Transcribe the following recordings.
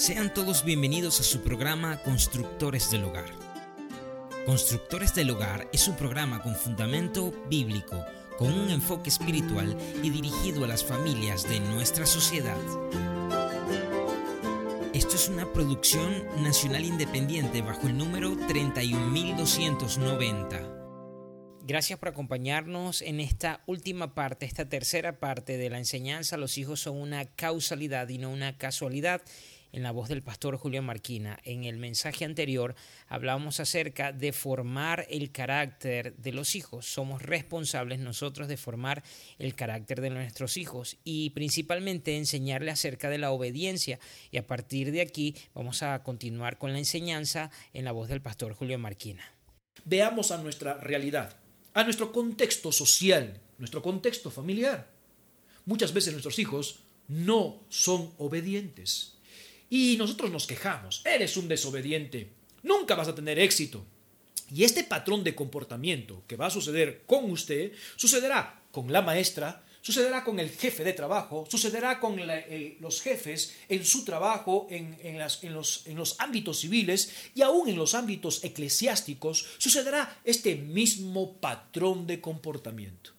Sean todos bienvenidos a su programa Constructores del Hogar. Constructores del Hogar es un programa con fundamento bíblico, con un enfoque espiritual y dirigido a las familias de nuestra sociedad. Esto es una producción nacional independiente bajo el número 31290. Gracias por acompañarnos en esta última parte, esta tercera parte de la enseñanza. Los hijos son una causalidad y no una casualidad en la voz del pastor Julio Marquina. En el mensaje anterior hablábamos acerca de formar el carácter de los hijos. Somos responsables nosotros de formar el carácter de nuestros hijos y principalmente enseñarle acerca de la obediencia. Y a partir de aquí vamos a continuar con la enseñanza en la voz del pastor Julio Marquina. Veamos a nuestra realidad, a nuestro contexto social, nuestro contexto familiar. Muchas veces nuestros hijos no son obedientes. Y nosotros nos quejamos, eres un desobediente, nunca vas a tener éxito. Y este patrón de comportamiento que va a suceder con usted, sucederá con la maestra, sucederá con el jefe de trabajo, sucederá con los jefes en su trabajo, en, los, en los ámbitos civiles y aún en los ámbitos eclesiásticos, sucederá este mismo patrón de comportamiento.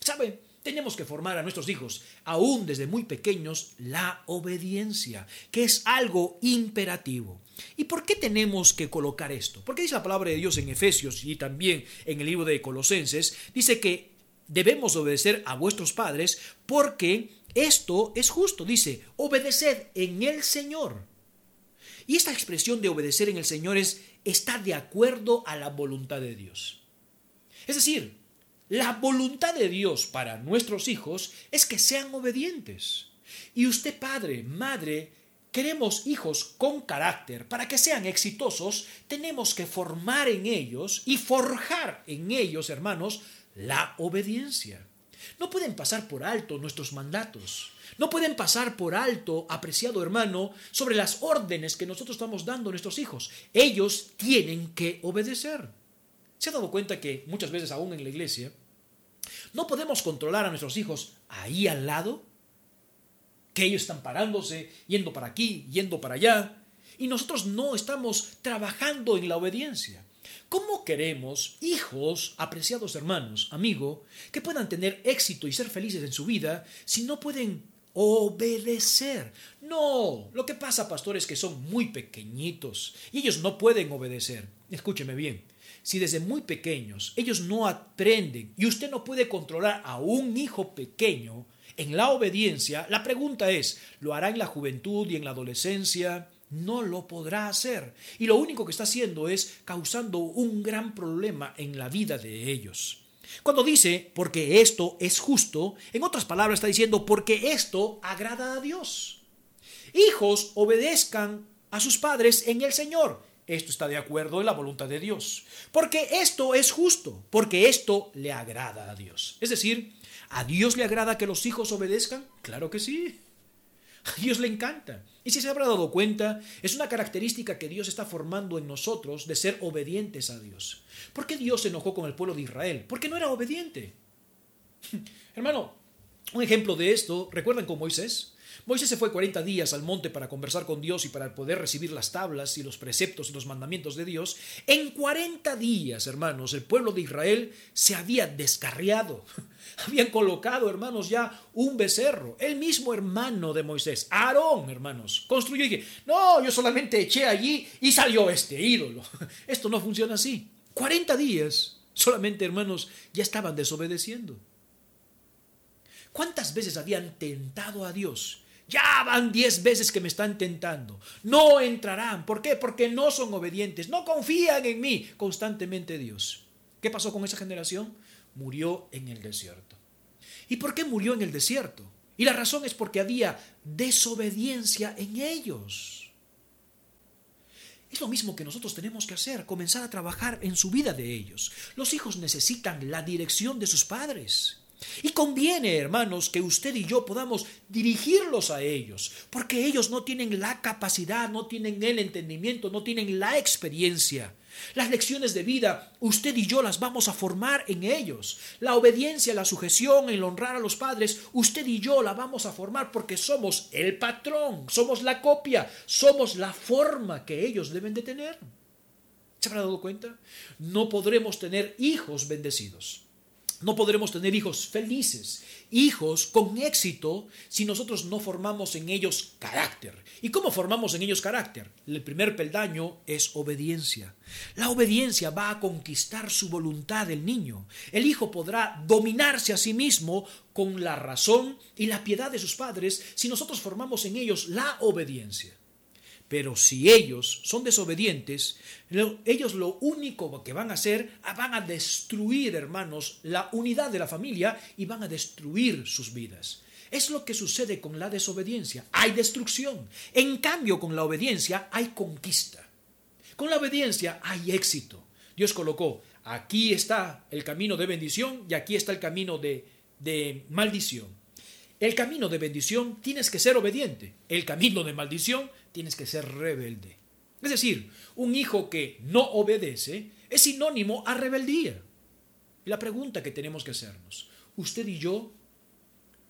¿Sabe? Tenemos que formar a nuestros hijos, aún desde muy pequeños, la obediencia, que es algo imperativo. ¿Y por qué tenemos que colocar esto? Porque dice la palabra de Dios en Efesios y también en el libro de Colosenses, dice que debemos obedecer a vuestros padres porque esto es justo. Dice, obedeced en el Señor. Y esta expresión de obedecer en el Señor es estar de acuerdo a la voluntad de Dios. Es decir, la voluntad de Dios para nuestros hijos es que sean obedientes. Y usted, padre, madre, queremos hijos con carácter. Para que sean exitosos, tenemos que formar en ellos y forjar en ellos, hermanos, la obediencia. No pueden pasar por alto nuestros mandatos. No pueden pasar por alto, apreciado hermano, sobre las órdenes que nosotros estamos dando a nuestros hijos. Ellos tienen que obedecer. ¿Se ha dado cuenta que muchas veces aún en la iglesia ¿No podemos controlar a nuestros hijos ahí al lado? Que ellos están parándose, yendo para aquí, yendo para allá, y nosotros no estamos trabajando en la obediencia. ¿Cómo queremos hijos, apreciados hermanos, amigo, que puedan tener éxito y ser felices en su vida si no pueden obedecer? No, lo que pasa, pastores, es que son muy pequeñitos y ellos no pueden obedecer. Escúcheme bien, si desde muy pequeños ellos no aprenden y usted no puede controlar a un hijo pequeño en la obediencia, la pregunta es, ¿lo hará en la juventud y en la adolescencia? No lo podrá hacer. Y lo único que está haciendo es causando un gran problema en la vida de ellos. Cuando dice, porque esto es justo, en otras palabras está diciendo, porque esto agrada a Dios. Hijos, obedezcan a sus padres en el Señor esto está de acuerdo en la voluntad de Dios. Porque esto es justo, porque esto le agrada a Dios. Es decir, ¿a Dios le agrada que los hijos obedezcan? Claro que sí. A Dios le encanta. Y si se habrá dado cuenta, es una característica que Dios está formando en nosotros de ser obedientes a Dios. ¿Por qué Dios se enojó con el pueblo de Israel? Porque no era obediente. Hermano, un ejemplo de esto, ¿recuerdan con Moisés? Moisés se fue 40 días al monte para conversar con Dios y para poder recibir las tablas y los preceptos y los mandamientos de Dios. En 40 días, hermanos, el pueblo de Israel se había descarriado. Habían colocado, hermanos, ya un becerro. El mismo hermano de Moisés, Aarón, hermanos, construyó y dije, no, yo solamente eché allí y salió este ídolo. Esto no funciona así. 40 días, solamente, hermanos, ya estaban desobedeciendo. ¿Cuántas veces habían tentado a Dios ya van diez veces que me están tentando. No entrarán. ¿Por qué? Porque no son obedientes. No confían en mí constantemente Dios. ¿Qué pasó con esa generación? Murió en el desierto. ¿Y por qué murió en el desierto? Y la razón es porque había desobediencia en ellos. Es lo mismo que nosotros tenemos que hacer, comenzar a trabajar en su vida de ellos. Los hijos necesitan la dirección de sus padres. Y conviene, hermanos, que usted y yo podamos dirigirlos a ellos, porque ellos no tienen la capacidad, no tienen el entendimiento, no tienen la experiencia Las lecciones de vida, usted y yo las vamos a formar en ellos. La obediencia, la sujeción, el honrar a los padres, usted y yo la vamos a formar porque somos el patrón, somos la copia, somos la forma que ellos deben de tener. ¿Se habrá dado cuenta? No podremos tener hijos bendecidos. No podremos tener hijos felices, hijos con éxito, si nosotros no formamos en ellos carácter. ¿Y cómo formamos en ellos carácter? El primer peldaño es obediencia. La obediencia va a conquistar su voluntad del niño. El hijo podrá dominarse a sí mismo con la razón y la piedad de sus padres si nosotros formamos en ellos la obediencia. Pero si ellos son desobedientes, ellos lo único que van a hacer, ah, van a destruir, hermanos, la unidad de la familia y van a destruir sus vidas. Es lo que sucede con la desobediencia. Hay destrucción. En cambio, con la obediencia hay conquista. Con la obediencia hay éxito. Dios colocó, aquí está el camino de bendición y aquí está el camino de, de maldición. El camino de bendición tienes que ser obediente. El camino de maldición tienes que ser rebelde. Es decir, un hijo que no obedece es sinónimo a rebeldía. La pregunta que tenemos que hacernos, ¿usted y yo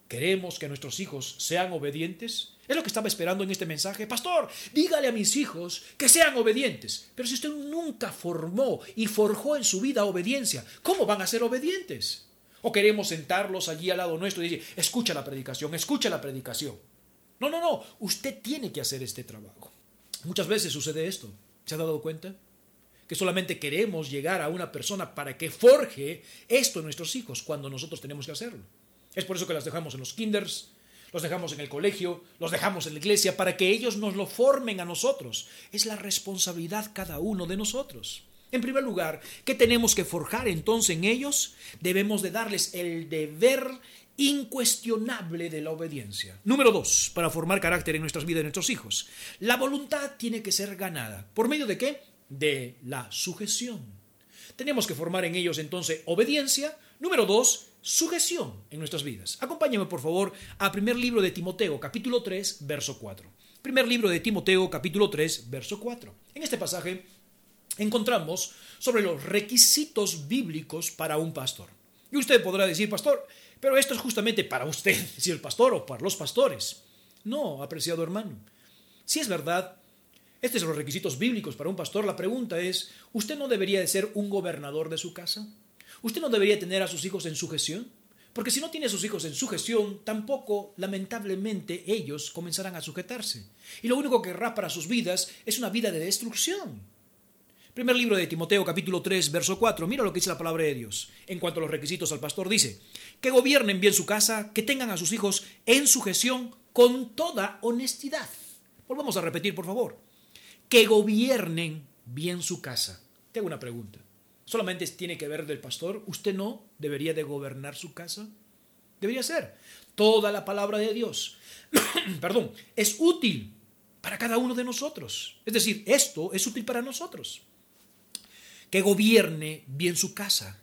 queremos que nuestros hijos sean obedientes? Es lo que estaba esperando en este mensaje. Pastor, dígale a mis hijos que sean obedientes. Pero si usted nunca formó y forjó en su vida obediencia, ¿cómo van a ser obedientes? O queremos sentarlos allí al lado nuestro y decir, escucha la predicación, escucha la predicación. No, no, no, usted tiene que hacer este trabajo. Muchas veces sucede esto. ¿Se ha dado cuenta? Que solamente queremos llegar a una persona para que forje esto en nuestros hijos cuando nosotros tenemos que hacerlo. Es por eso que las dejamos en los kinders, los dejamos en el colegio, los dejamos en la iglesia, para que ellos nos lo formen a nosotros. Es la responsabilidad cada uno de nosotros. En primer lugar, ¿qué tenemos que forjar entonces en ellos? Debemos de darles el deber incuestionable de la obediencia. Número dos, para formar carácter en nuestras vidas de nuestros hijos. La voluntad tiene que ser ganada. ¿Por medio de qué? De la sujeción. Tenemos que formar en ellos entonces obediencia. Número dos, sujeción en nuestras vidas. Acompáñame por favor al primer libro de Timoteo, capítulo 3, verso 4. Primer libro de Timoteo, capítulo 3, verso 4. En este pasaje encontramos sobre los requisitos bíblicos para un pastor. Y usted podrá decir, pastor, pero esto es justamente para usted, si el pastor o para los pastores. No, apreciado hermano. Si es verdad, estos son los requisitos bíblicos para un pastor, la pregunta es, ¿usted no debería de ser un gobernador de su casa? ¿Usted no debería tener a sus hijos en sujeción? Porque si no tiene a sus hijos en sujeción, tampoco, lamentablemente, ellos comenzarán a sujetarse. Y lo único que querrá para sus vidas es una vida de destrucción. Primer libro de Timoteo capítulo 3 verso 4. Mira lo que dice la palabra de Dios. En cuanto a los requisitos al pastor dice, que gobiernen bien su casa, que tengan a sus hijos en sujeción con toda honestidad. Volvamos a repetir, por favor. Que gobiernen bien su casa. Te hago una pregunta. ¿Solamente tiene que ver del pastor? ¿Usted no debería de gobernar su casa? Debería ser. Toda la palabra de Dios, perdón, es útil para cada uno de nosotros. Es decir, esto es útil para nosotros que gobierne bien su casa,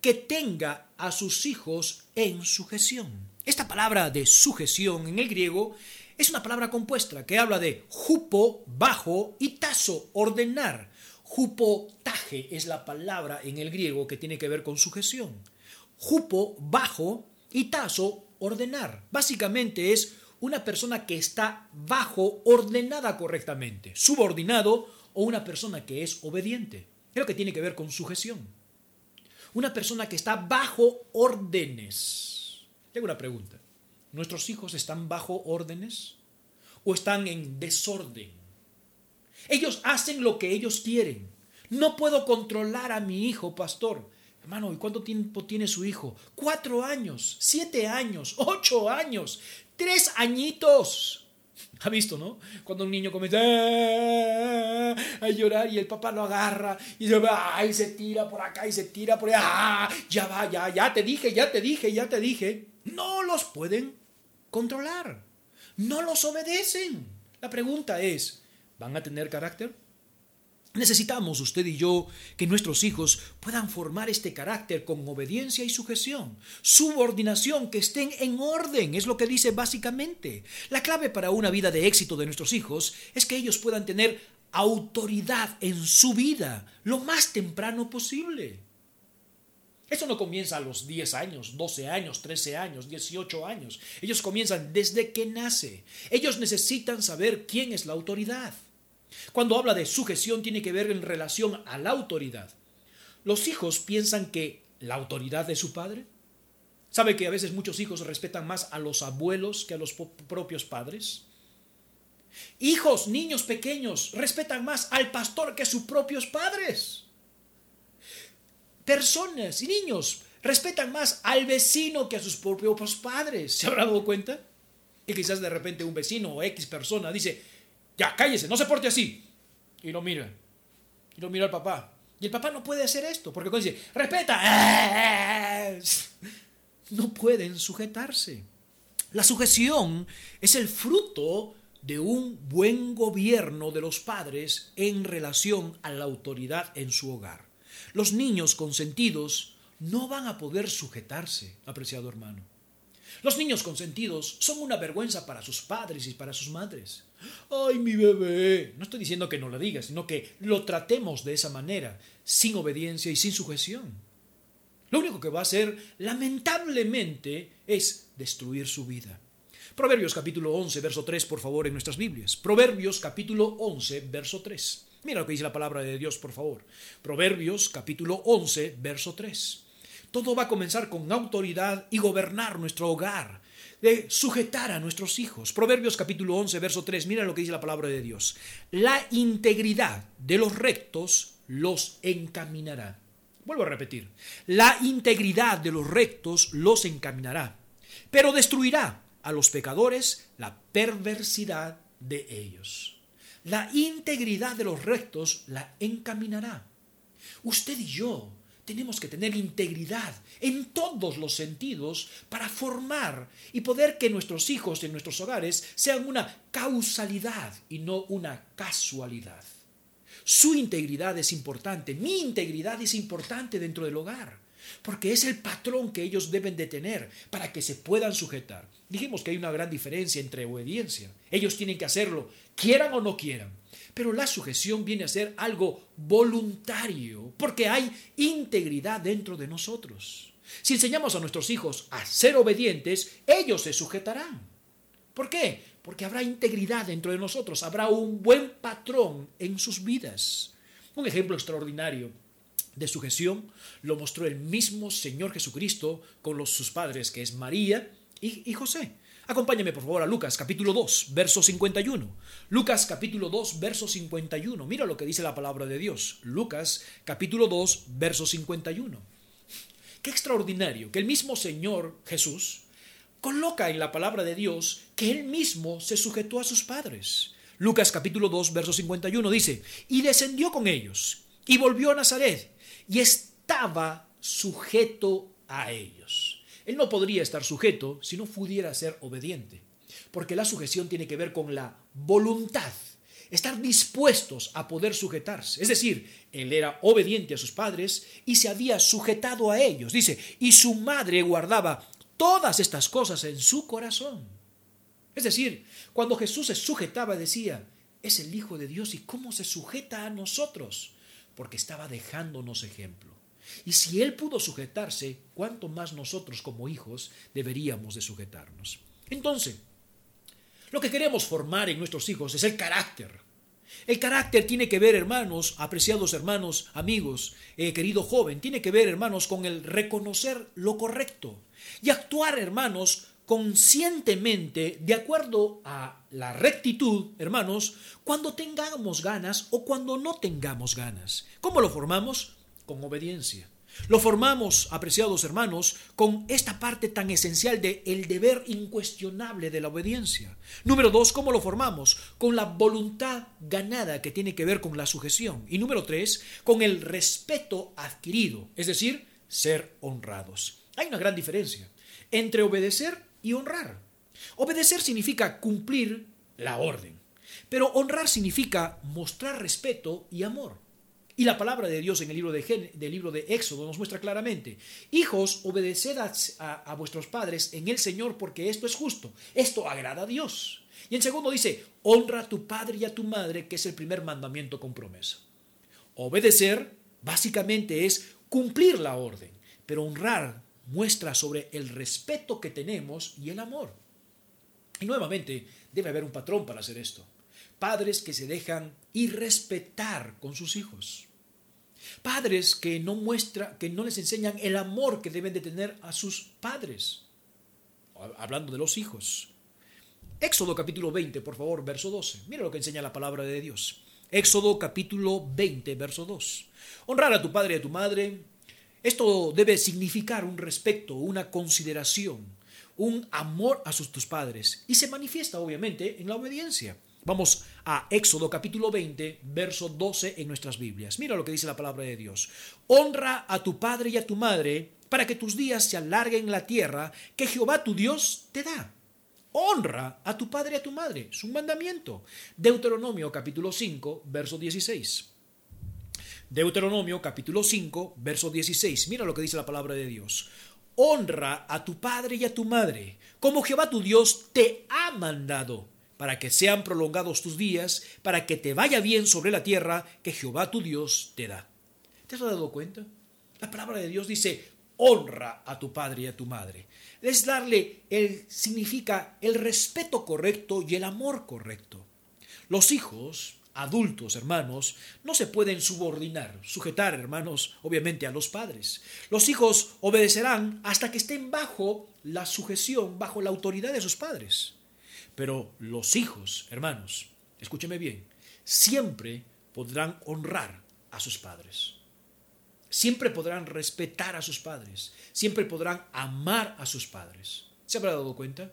que tenga a sus hijos en sujeción. Esta palabra de sujeción en el griego es una palabra compuesta que habla de jupo, bajo y taso, ordenar. Jupo, taje es la palabra en el griego que tiene que ver con sujeción. Jupo, bajo y taso, ordenar. Básicamente es una persona que está bajo, ordenada correctamente, subordinado o una persona que es obediente. Creo que tiene que ver con sujeción. Una persona que está bajo órdenes. Tengo una pregunta. ¿Nuestros hijos están bajo órdenes o están en desorden? Ellos hacen lo que ellos quieren. No puedo controlar a mi hijo, pastor. Hermano, ¿y cuánto tiempo tiene su hijo? Cuatro años, siete años, ocho años, tres añitos. Ha visto, ¿no? Cuando un niño comienza a llorar y el papá lo agarra y se va y se tira por acá y se tira por allá. ¡Ah! Ya va, ya, ya te dije, ya te dije, ya te dije. No los pueden controlar. No los obedecen. La pregunta es, ¿van a tener carácter? Necesitamos usted y yo que nuestros hijos puedan formar este carácter con obediencia y sujeción, subordinación, que estén en orden, es lo que dice básicamente. La clave para una vida de éxito de nuestros hijos es que ellos puedan tener autoridad en su vida lo más temprano posible. Eso no comienza a los 10 años, 12 años, 13 años, 18 años. Ellos comienzan desde que nace. Ellos necesitan saber quién es la autoridad. Cuando habla de sujeción tiene que ver en relación a la autoridad. Los hijos piensan que la autoridad de su padre. ¿Sabe que a veces muchos hijos respetan más a los abuelos que a los propios padres? Hijos, niños pequeños, respetan más al pastor que a sus propios padres. Personas y niños respetan más al vecino que a sus propios padres. ¿Se habrá dado cuenta? Y quizás de repente un vecino o X persona dice, ya, cállese, no se porte así. Y lo mira. Y lo mira al papá. Y el papá no puede hacer esto, porque cuando dice, respeta, no pueden sujetarse. La sujeción es el fruto de un buen gobierno de los padres en relación a la autoridad en su hogar. Los niños consentidos no van a poder sujetarse, apreciado hermano. Los niños consentidos son una vergüenza para sus padres y para sus madres. ¡Ay, mi bebé! No estoy diciendo que no lo digas, sino que lo tratemos de esa manera, sin obediencia y sin sujeción. Lo único que va a hacer, lamentablemente, es destruir su vida. Proverbios capítulo 11, verso 3, por favor, en nuestras Biblias. Proverbios capítulo 11, verso 3. Mira lo que dice la palabra de Dios, por favor. Proverbios capítulo 11, verso 3. Todo va a comenzar con autoridad y gobernar nuestro hogar, de sujetar a nuestros hijos. Proverbios capítulo 11, verso 3, mira lo que dice la palabra de Dios. La integridad de los rectos los encaminará. Vuelvo a repetir. La integridad de los rectos los encaminará, pero destruirá a los pecadores la perversidad de ellos. La integridad de los rectos la encaminará. Usted y yo tenemos que tener integridad en todos los sentidos para formar y poder que nuestros hijos en nuestros hogares sean una causalidad y no una casualidad. Su integridad es importante, mi integridad es importante dentro del hogar, porque es el patrón que ellos deben de tener para que se puedan sujetar. Dijimos que hay una gran diferencia entre obediencia. Ellos tienen que hacerlo, quieran o no quieran. Pero la sujeción viene a ser algo voluntario, porque hay integridad dentro de nosotros. Si enseñamos a nuestros hijos a ser obedientes, ellos se sujetarán. ¿Por qué? Porque habrá integridad dentro de nosotros, habrá un buen patrón en sus vidas. Un ejemplo extraordinario de sujeción lo mostró el mismo Señor Jesucristo con los, sus padres, que es María y, y José. Acompáñame por favor a Lucas capítulo 2, verso 51. Lucas capítulo 2, verso 51. Mira lo que dice la palabra de Dios. Lucas capítulo 2, verso 51. Qué extraordinario que el mismo Señor Jesús coloca en la palabra de Dios que él mismo se sujetó a sus padres. Lucas capítulo 2, verso 51 dice, y descendió con ellos, y volvió a Nazaret, y estaba sujeto a ellos. Él no podría estar sujeto si no pudiera ser obediente, porque la sujeción tiene que ver con la voluntad, estar dispuestos a poder sujetarse. Es decir, él era obediente a sus padres y se había sujetado a ellos. Dice, y su madre guardaba todas estas cosas en su corazón. Es decir, cuando Jesús se sujetaba decía, es el Hijo de Dios y cómo se sujeta a nosotros, porque estaba dejándonos ejemplo. Y si Él pudo sujetarse, ¿cuánto más nosotros como hijos deberíamos de sujetarnos? Entonces, lo que queremos formar en nuestros hijos es el carácter. El carácter tiene que ver, hermanos, apreciados hermanos, amigos, eh, querido joven, tiene que ver, hermanos, con el reconocer lo correcto y actuar, hermanos, conscientemente de acuerdo a la rectitud, hermanos, cuando tengamos ganas o cuando no tengamos ganas. ¿Cómo lo formamos? Con obediencia. Lo formamos, apreciados hermanos, con esta parte tan esencial de el deber incuestionable de la obediencia. Número dos, ¿cómo lo formamos? Con la voluntad ganada que tiene que ver con la sujeción. Y número tres, con el respeto adquirido, es decir, ser honrados. Hay una gran diferencia entre obedecer y honrar. Obedecer significa cumplir la orden, pero honrar significa mostrar respeto y amor. Y la palabra de Dios en el libro de, del libro de Éxodo nos muestra claramente, hijos, obedeced a, a, vuestros padres en el Señor porque esto es justo, esto agrada a Dios. Y en segundo dice, honra a tu padre y a tu madre, que es el primer mandamiento con promesa. Obedecer básicamente es cumplir la orden, pero honrar muestra sobre el respeto que tenemos y el amor. Y nuevamente, debe haber un patrón para hacer esto. Padres que se dejan irrespetar con sus hijos. Padres que no muestra, que no les enseñan el amor que deben de tener a sus padres. Hablando de los hijos. Éxodo capítulo 20, por favor, verso 12. Mira lo que enseña la palabra de Dios. Éxodo capítulo 20, verso 2. Honrar a tu padre y a tu madre. Esto debe significar un respeto, una consideración, un amor a sus, tus padres. Y se manifiesta obviamente en la obediencia. Vamos a Éxodo capítulo 20, verso 12 en nuestras Biblias. Mira lo que dice la palabra de Dios. Honra a tu padre y a tu madre para que tus días se alarguen en la tierra que Jehová tu Dios te da. Honra a tu padre y a tu madre. Es un mandamiento. Deuteronomio capítulo 5, verso 16. Deuteronomio capítulo 5, verso 16. Mira lo que dice la palabra de Dios. Honra a tu padre y a tu madre, como Jehová tu Dios te ha mandado para que sean prolongados tus días, para que te vaya bien sobre la tierra que Jehová tu Dios te da. ¿Te has dado cuenta? La palabra de Dios dice, honra a tu padre y a tu madre. Es darle el significa el respeto correcto y el amor correcto. Los hijos, adultos, hermanos, no se pueden subordinar, sujetar, hermanos, obviamente a los padres. Los hijos obedecerán hasta que estén bajo la sujeción, bajo la autoridad de sus padres. Pero los hijos, hermanos, escúcheme bien, siempre podrán honrar a sus padres. Siempre podrán respetar a sus padres. Siempre podrán amar a sus padres. ¿Se habrá dado cuenta?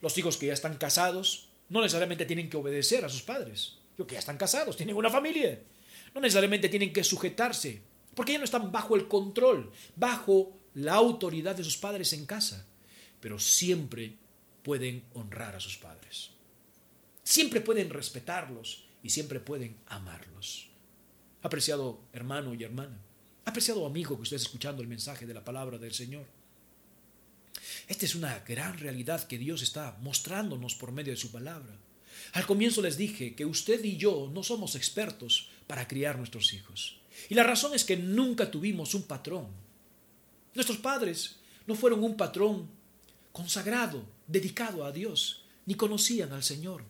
Los hijos que ya están casados no necesariamente tienen que obedecer a sus padres. Los que ya están casados, tienen una familia. No necesariamente tienen que sujetarse, porque ya no están bajo el control, bajo la autoridad de sus padres en casa. Pero siempre pueden honrar a sus padres. Siempre pueden respetarlos y siempre pueden amarlos. Apreciado hermano y hermana, apreciado amigo que esté escuchando el mensaje de la palabra del Señor. Esta es una gran realidad que Dios está mostrándonos por medio de su palabra. Al comienzo les dije que usted y yo no somos expertos para criar nuestros hijos. Y la razón es que nunca tuvimos un patrón. Nuestros padres no fueron un patrón consagrado, dedicado a Dios, ni conocían al Señor.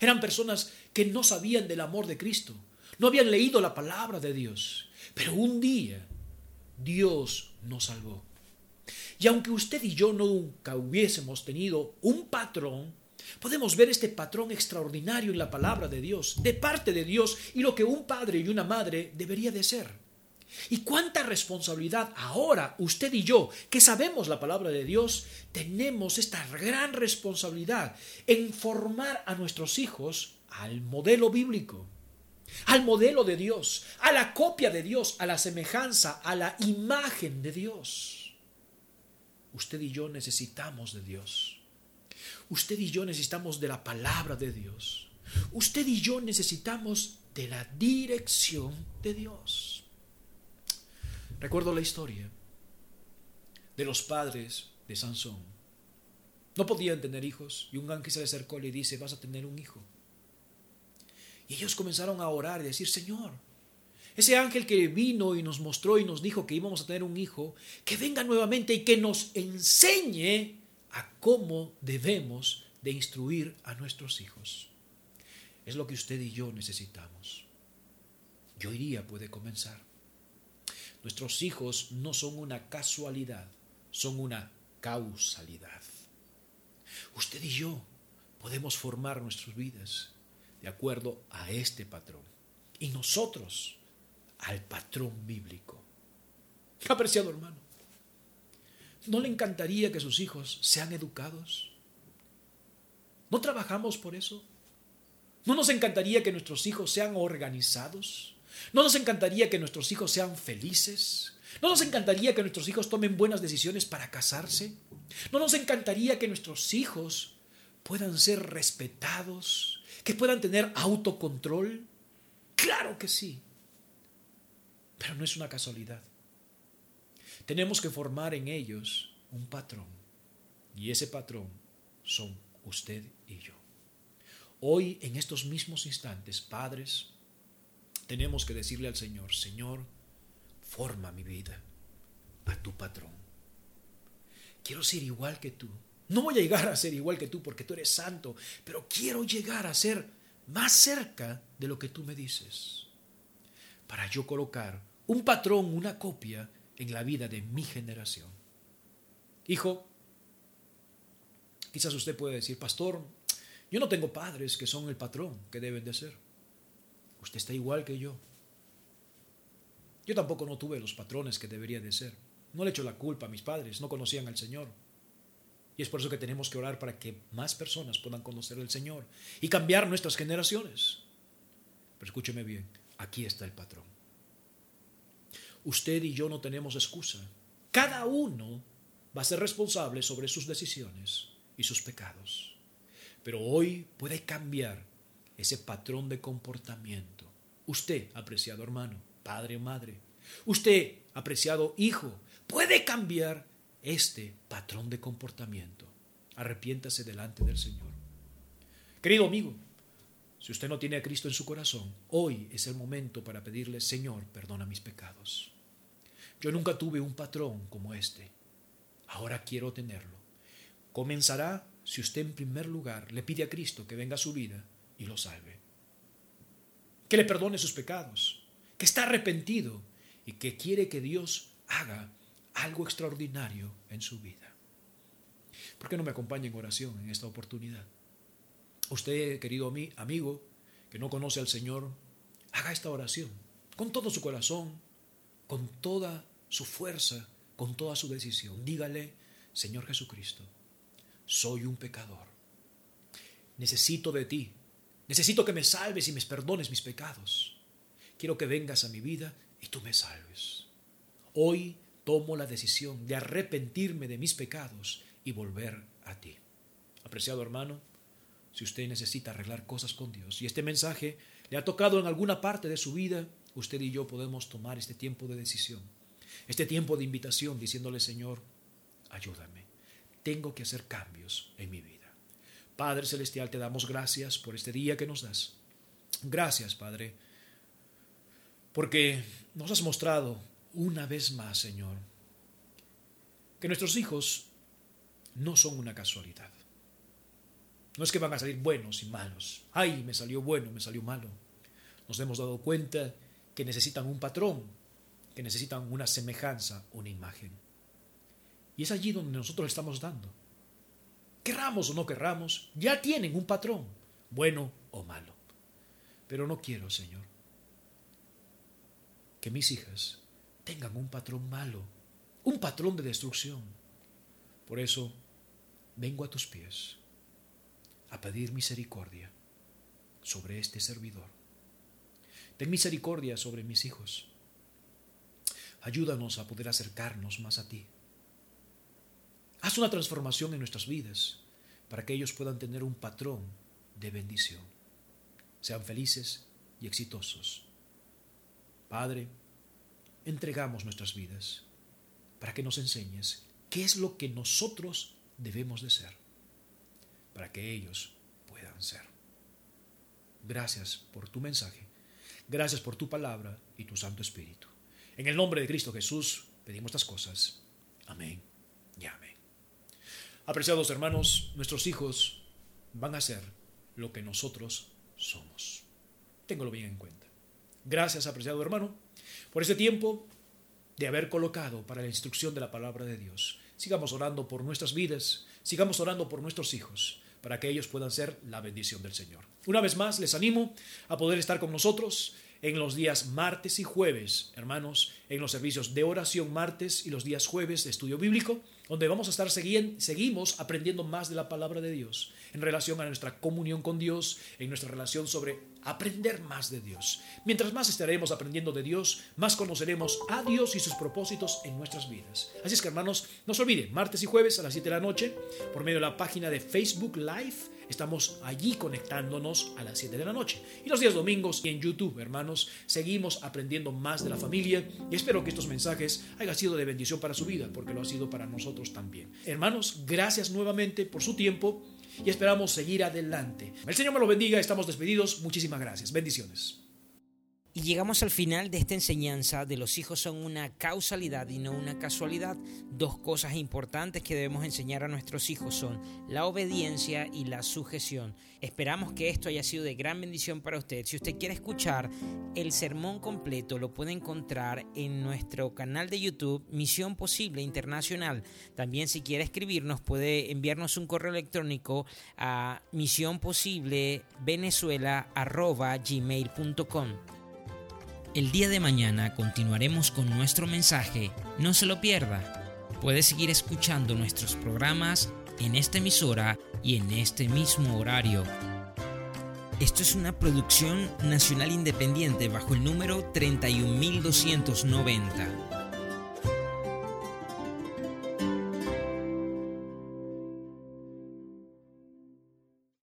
Eran personas que no sabían del amor de Cristo, no habían leído la palabra de Dios, pero un día Dios nos salvó. Y aunque usted y yo nunca hubiésemos tenido un patrón, podemos ver este patrón extraordinario en la palabra de Dios, de parte de Dios y lo que un padre y una madre debería de ser. Y cuánta responsabilidad ahora usted y yo, que sabemos la palabra de Dios, tenemos esta gran responsabilidad en formar a nuestros hijos al modelo bíblico, al modelo de Dios, a la copia de Dios, a la semejanza, a la imagen de Dios. Usted y yo necesitamos de Dios. Usted y yo necesitamos de la palabra de Dios. Usted y yo necesitamos de la dirección de Dios. Recuerdo la historia de los padres de Sansón. No podían tener hijos y un ángel se acercó y le dice, vas a tener un hijo. Y ellos comenzaron a orar y decir, Señor, ese ángel que vino y nos mostró y nos dijo que íbamos a tener un hijo, que venga nuevamente y que nos enseñe a cómo debemos de instruir a nuestros hijos. Es lo que usted y yo necesitamos. Yo iría puede comenzar. Nuestros hijos no son una casualidad, son una causalidad. Usted y yo podemos formar nuestras vidas de acuerdo a este patrón. Y nosotros al patrón bíblico. Apreciado hermano, ¿no le encantaría que sus hijos sean educados? ¿No trabajamos por eso? ¿No nos encantaría que nuestros hijos sean organizados? ¿No nos encantaría que nuestros hijos sean felices? ¿No nos encantaría que nuestros hijos tomen buenas decisiones para casarse? ¿No nos encantaría que nuestros hijos puedan ser respetados? ¿Que puedan tener autocontrol? Claro que sí. Pero no es una casualidad. Tenemos que formar en ellos un patrón. Y ese patrón son usted y yo. Hoy, en estos mismos instantes, padres, tenemos que decirle al Señor, Señor, forma mi vida a tu patrón. Quiero ser igual que tú. No voy a llegar a ser igual que tú porque tú eres santo, pero quiero llegar a ser más cerca de lo que tú me dices. Para yo colocar un patrón, una copia en la vida de mi generación. Hijo, quizás usted puede decir, pastor, yo no tengo padres que son el patrón que deben de ser. Usted está igual que yo. Yo tampoco no tuve los patrones que debería de ser. No le echo la culpa a mis padres, no conocían al Señor. Y es por eso que tenemos que orar para que más personas puedan conocer al Señor y cambiar nuestras generaciones. Pero escúcheme bien, aquí está el patrón. Usted y yo no tenemos excusa. Cada uno va a ser responsable sobre sus decisiones y sus pecados. Pero hoy puede cambiar ese patrón de comportamiento. Usted, apreciado hermano, padre o madre, usted, apreciado hijo, puede cambiar este patrón de comportamiento. Arrepiéntase delante del Señor. Querido amigo, si usted no tiene a Cristo en su corazón, hoy es el momento para pedirle, Señor, perdona mis pecados. Yo nunca tuve un patrón como este. Ahora quiero tenerlo. Comenzará si usted en primer lugar le pide a Cristo que venga a su vida y lo salve. Que le perdone sus pecados, que está arrepentido y que quiere que Dios haga algo extraordinario en su vida. ¿Por qué no me acompaña en oración en esta oportunidad? Usted, querido amigo, que no conoce al Señor, haga esta oración con todo su corazón, con toda su fuerza, con toda su decisión. Dígale, Señor Jesucristo, soy un pecador. Necesito de ti. Necesito que me salves y me perdones mis pecados. Quiero que vengas a mi vida y tú me salves. Hoy tomo la decisión de arrepentirme de mis pecados y volver a ti. Apreciado hermano, si usted necesita arreglar cosas con Dios y este mensaje le ha tocado en alguna parte de su vida, usted y yo podemos tomar este tiempo de decisión, este tiempo de invitación diciéndole, Señor, ayúdame, tengo que hacer cambios en mi vida. Padre Celestial, te damos gracias por este día que nos das. Gracias, Padre, porque nos has mostrado una vez más, Señor, que nuestros hijos no son una casualidad. No es que van a salir buenos y malos. Ay, me salió bueno, me salió malo. Nos hemos dado cuenta que necesitan un patrón, que necesitan una semejanza, una imagen. Y es allí donde nosotros estamos dando. Querramos o no querramos, ya tienen un patrón, bueno o malo. Pero no quiero, Señor, que mis hijas tengan un patrón malo, un patrón de destrucción. Por eso vengo a tus pies a pedir misericordia sobre este servidor. Ten misericordia sobre mis hijos. Ayúdanos a poder acercarnos más a ti. Haz una transformación en nuestras vidas para que ellos puedan tener un patrón de bendición. Sean felices y exitosos. Padre, entregamos nuestras vidas para que nos enseñes qué es lo que nosotros debemos de ser, para que ellos puedan ser. Gracias por tu mensaje, gracias por tu palabra y tu Santo Espíritu. En el nombre de Cristo Jesús pedimos estas cosas. Amén y amén. Apreciados hermanos, nuestros hijos van a ser lo que nosotros somos. Téngalo bien en cuenta. Gracias, apreciado hermano por ese tiempo de haber colocado para la instrucción de la palabra de Dios. Sigamos orando por nuestras vidas, sigamos orando por nuestros hijos, para que ellos puedan ser la bendición del Señor. Una vez más, les animo a poder estar con nosotros en los días martes y jueves, hermanos, en los servicios de oración martes y los días jueves de estudio bíblico. donde vamos a estar seguimos aprendiendo más de la palabra de Dios en relación a nuestra comunión con Dios, en nuestra relación sobre aprender más de Dios. Mientras más estaremos aprendiendo de Dios, más conoceremos a Dios y sus propósitos en nuestras vidas. Así es que hermanos, no se olviden, martes y jueves a las 7 de la noche, por medio de la página de Facebook Live, estamos allí conectándonos a las 7 de la noche. Y los días domingos en YouTube, hermanos, seguimos aprendiendo más de la familia y espero que estos mensajes hayan sido de bendición para su vida, porque lo ha sido para nosotros también. Hermanos, gracias nuevamente por su tiempo y esperamos seguir adelante. El Señor me lo bendiga, estamos despedidos. Muchísimas gracias. Bendiciones. Llegamos al final de esta enseñanza de los hijos son una causalidad y no una casualidad. Dos cosas importantes que debemos enseñar a nuestros hijos son la obediencia y la sujeción. Esperamos que esto haya sido de gran bendición para usted. Si usted quiere escuchar el sermón completo, lo puede encontrar en nuestro canal de YouTube Misión Posible Internacional. También si quiere escribirnos, puede enviarnos un correo electrónico a misiónposiblevenezuela.gmail.com. El día de mañana continuaremos con nuestro mensaje. No se lo pierda. Puede seguir escuchando nuestros programas en esta emisora y en este mismo horario. Esto es una producción nacional independiente bajo el número 31290.